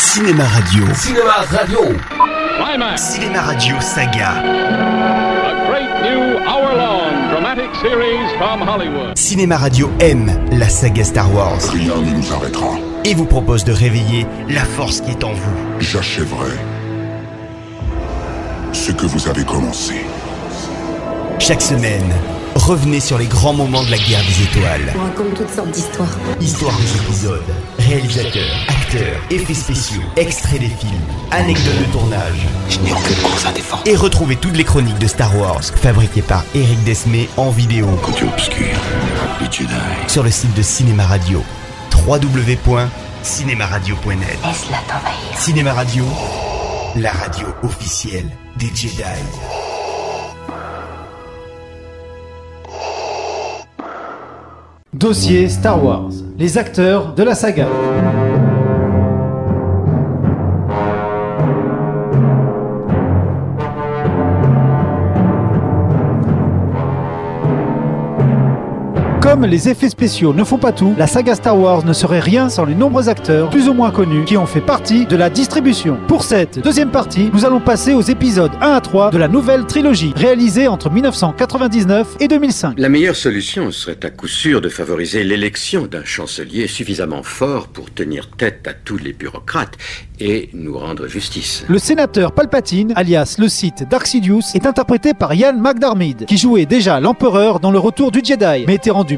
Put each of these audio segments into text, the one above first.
Cinéma Radio. Cinéma Radio. Climax, Cinéma Radio Saga. a great new hour-long dramatic series from Hollywood. Cinéma Radio aime la saga Star Wars Rien ne nous arrêtera. et vous propose de réveiller la force qui est en vous. J'achèverai ce que vous avez commencé. Chaque semaine, revenez sur les grands moments de la guerre des étoiles. On raconte toutes sortes d'histoires. Histoire des épisodes, réalisateurs, acteurs, effets spéciaux, extraits des films, anecdotes de tournage. Je n'ai aucune cause à défendre. Et retrouvez toutes les chroniques de Star Wars fabriquées par Eric Desmé en vidéo Côté obscur, les Jedi. sur le site de Cinéma Radio. www.cinemaradio.net Laisse-la t'envahir. Cinéma Radio, la radio officielle des Jedi. Dossier Star Wars. Les acteurs de la saga. Comme les effets spéciaux ne font pas tout, la saga Star Wars ne serait rien sans les nombreux acteurs, plus ou moins connus, qui ont fait partie de la distribution. Pour cette deuxième partie, nous allons passer aux épisodes 1 à 3 de la nouvelle trilogie, réalisée entre 1999 et 2005. La meilleure solution serait à coup sûr de favoriser l'élection d'un chancelier suffisamment fort pour tenir tête à tous les bureaucrates et nous rendre justice. Le sénateur Palpatine, alias le site Dark Sidious, est interprété par Ian McDermid, qui jouait déjà l'empereur dans le retour du Jedi, mais était rendu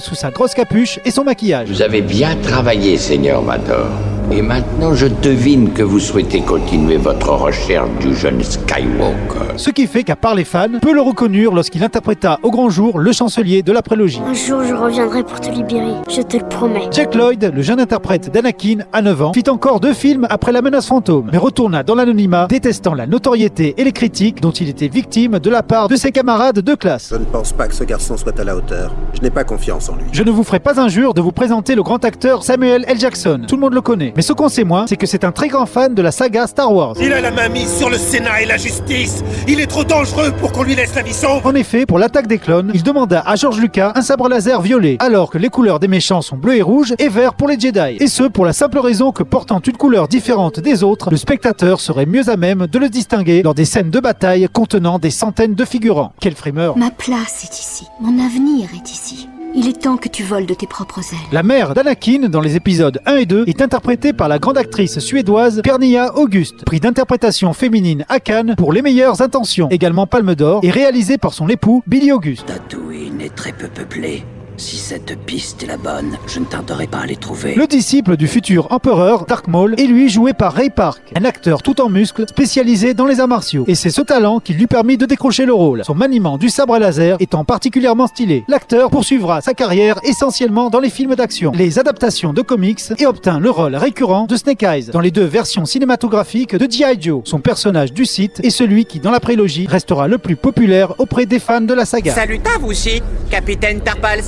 sous sa grosse capuche et son maquillage. Vous avez bien travaillé, Seigneur Mador. Et maintenant, je devine que vous souhaitez continuer votre recherche du jeune Skywalker. Ce qui fait qu'à part les fans, peu le reconnurent lorsqu'il interpréta au grand jour le chancelier de la prélogie. Un jour, je reviendrai pour te libérer, je te le promets. Jack Lloyd, le jeune interprète d'Anakin à 9 ans, fit encore deux films après la menace fantôme, mais retourna dans l'anonymat, détestant la notoriété et les critiques dont il était victime de la part de ses camarades de classe. Je ne pense pas que ce garçon soit à la hauteur. Je n'ai pas confiance en lui. Je ne vous ferai pas injure de vous présenter le grand acteur Samuel L. Jackson. Tout le monde le connaît. Mais ce qu'on sait moins, c'est que c'est un très grand fan de la saga Star Wars. Il a la main mise sur le Sénat et la justice. Il est trop dangereux pour qu'on lui laisse la vie sauve. En effet, pour l'attaque des clones, il demanda à George Lucas un sabre laser violet, alors que les couleurs des méchants sont bleu et rouge et vert pour les Jedi. Et ce, pour la simple raison que portant une couleur différente des autres, le spectateur serait mieux à même de le distinguer lors des scènes de bataille contenant des centaines de figurants. Quel frimeur Ma place est ici. Mon avenir est ici. Il est temps que tu voles de tes propres ailes. La mère d'Anakin dans les épisodes 1 et 2 est interprétée par la grande actrice suédoise Pernilla August, prix d'interprétation féminine à Cannes pour les meilleures intentions, également Palme d'Or, et réalisée par son époux Billy August. Tatooine est très peu peuplée. Si cette piste est la bonne, je ne tarderai pas à les trouver. Le disciple du futur empereur, Dark Maul, est lui joué par Ray Park, un acteur tout en muscles spécialisé dans les arts martiaux. Et c'est ce talent qui lui permit de décrocher le rôle, son maniement du sabre à laser étant particulièrement stylé. L'acteur poursuivra sa carrière essentiellement dans les films d'action, les adaptations de comics et obtint le rôle récurrent de Snake Eyes dans les deux versions cinématographiques de G.I. Joe. Son personnage du site est celui qui, dans la prélogie, restera le plus populaire auprès des fans de la saga. Salut à vous aussi, capitaine Tarpals.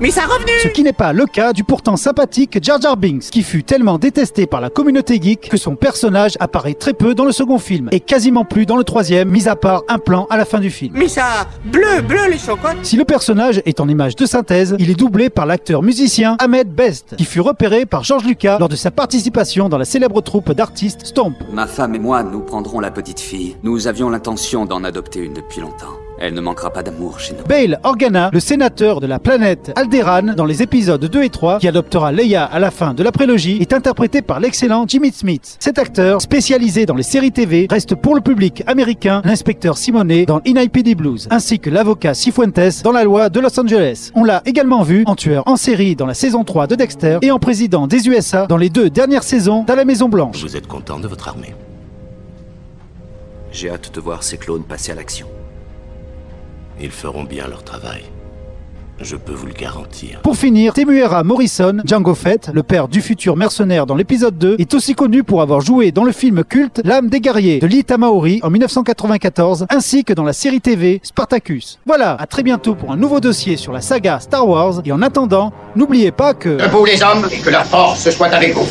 Mais ça revenu Ce qui n'est pas le cas du pourtant sympathique Jar Jar Binks, qui fut tellement détesté par la communauté geek que son personnage apparaît très peu dans le second film, et quasiment plus dans le troisième, mis à part un plan à la fin du film. Mais ça, bleu, bleu les chocottes. Si le personnage est en image de synthèse, il est doublé par l'acteur musicien Ahmed Best, qui fut repéré par George Lucas lors de sa participation dans la célèbre troupe d'artistes Stomp. Ma femme et moi, nous prendrons la petite fille. Nous avions l'intention d'en adopter une depuis longtemps. Elle ne manquera pas d'amour chez nous. Bale Organa, le sénateur de la planète Alderaan dans les épisodes 2 et 3, qui adoptera Leia à la fin de la prélogie, est interprété par l'excellent Jimmy Smith. Cet acteur, spécialisé dans les séries TV, reste pour le public américain l'inspecteur Simonet dans NIPD Blues, ainsi que l'avocat Cifuentes dans la loi de Los Angeles. On l'a également vu en tueur en série dans la saison 3 de Dexter et en président des USA dans les deux dernières saisons d'À la Maison Blanche. Vous êtes content de votre armée? J'ai hâte de voir ces clones passer à l'action. Ils feront bien leur travail. Je peux vous le garantir. Pour finir, Temuera Morrison, Django Fett, le père du futur mercenaire dans l'épisode 2, est aussi connu pour avoir joué dans le film culte L'âme des guerriers de Lee Tamaori en 1994, ainsi que dans la série TV Spartacus. Voilà, à très bientôt pour un nouveau dossier sur la saga Star Wars, et en attendant, n'oubliez pas que... Debout les hommes et que la force soit avec vous.